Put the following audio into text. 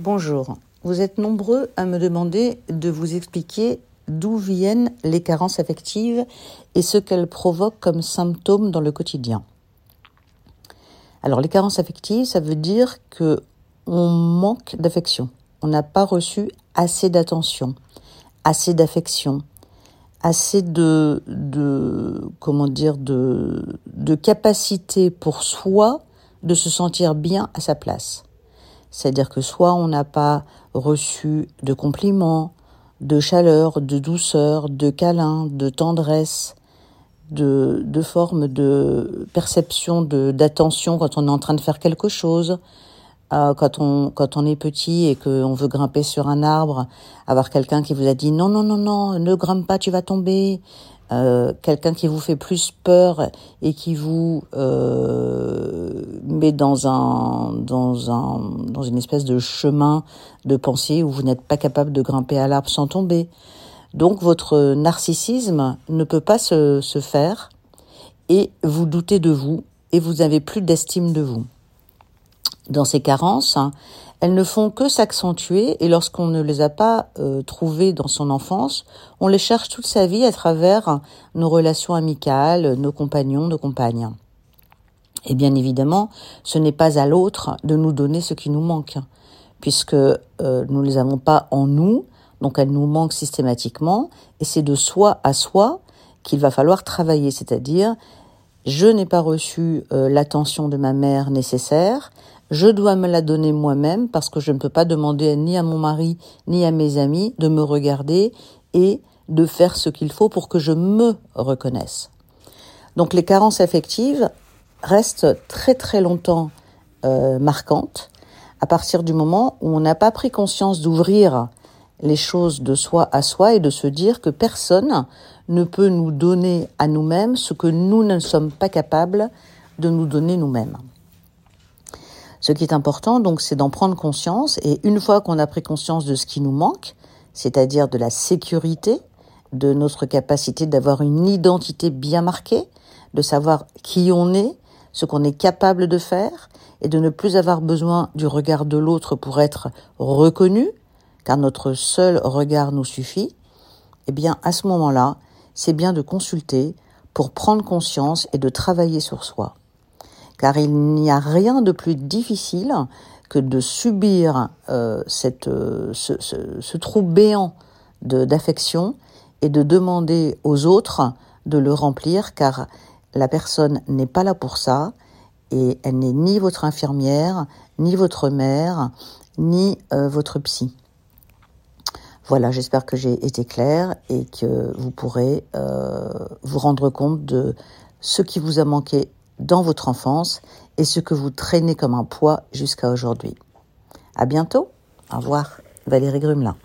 Bonjour. Vous êtes nombreux à me demander de vous expliquer d'où viennent les carences affectives et ce qu'elles provoquent comme symptômes dans le quotidien. Alors les carences affectives, ça veut dire que on manque d'affection. On n'a pas reçu assez d'attention, assez d'affection, assez de, comment dire de, de capacité pour soi de se sentir bien à sa place. C'est-à-dire que soit on n'a pas reçu de compliments, de chaleur, de douceur, de câlin, de tendresse, de, de forme de perception de d'attention quand on est en train de faire quelque chose, euh, quand on quand on est petit et qu'on veut grimper sur un arbre, avoir quelqu'un qui vous a dit non non non non ne grimpe pas tu vas tomber, euh, quelqu'un qui vous fait plus peur et qui vous euh, dans un dans un dans une espèce de chemin de pensée où vous n'êtes pas capable de grimper à l'arbre sans tomber. Donc votre narcissisme ne peut pas se, se faire et vous doutez de vous et vous n'avez plus d'estime de vous. Dans ces carences, hein, elles ne font que s'accentuer et lorsqu'on ne les a pas euh, trouvées dans son enfance, on les cherche toute sa vie à travers nos relations amicales, nos compagnons, nos compagnes. Et bien évidemment, ce n'est pas à l'autre de nous donner ce qui nous manque, puisque euh, nous ne les avons pas en nous, donc elles nous manquent systématiquement, et c'est de soi à soi qu'il va falloir travailler, c'est-à-dire je n'ai pas reçu euh, l'attention de ma mère nécessaire, je dois me la donner moi-même parce que je ne peux pas demander ni à mon mari ni à mes amis de me regarder et de faire ce qu'il faut pour que je me reconnaisse. Donc les carences affectives restent très très longtemps euh, marquantes à partir du moment où on n'a pas pris conscience d'ouvrir les choses de soi à soi et de se dire que personne ne peut nous donner à nous-mêmes ce que nous ne sommes pas capables de nous donner nous-mêmes. Ce qui est important, donc, c'est d'en prendre conscience et une fois qu'on a pris conscience de ce qui nous manque, c'est-à-dire de la sécurité, de notre capacité d'avoir une identité bien marquée, de savoir qui on est, ce qu'on est capable de faire et de ne plus avoir besoin du regard de l'autre pour être reconnu, car notre seul regard nous suffit, eh bien, à ce moment-là, c'est bien de consulter pour prendre conscience et de travailler sur soi. Car il n'y a rien de plus difficile que de subir euh, euh, ce, ce, ce, trou béant d'affection et de demander aux autres de le remplir, car la personne n'est pas là pour ça, et elle n'est ni votre infirmière, ni votre mère, ni euh, votre psy. Voilà, j'espère que j'ai été claire et que vous pourrez euh, vous rendre compte de ce qui vous a manqué dans votre enfance et ce que vous traînez comme un poids jusqu'à aujourd'hui. À bientôt. Au revoir. Valérie Grumelin.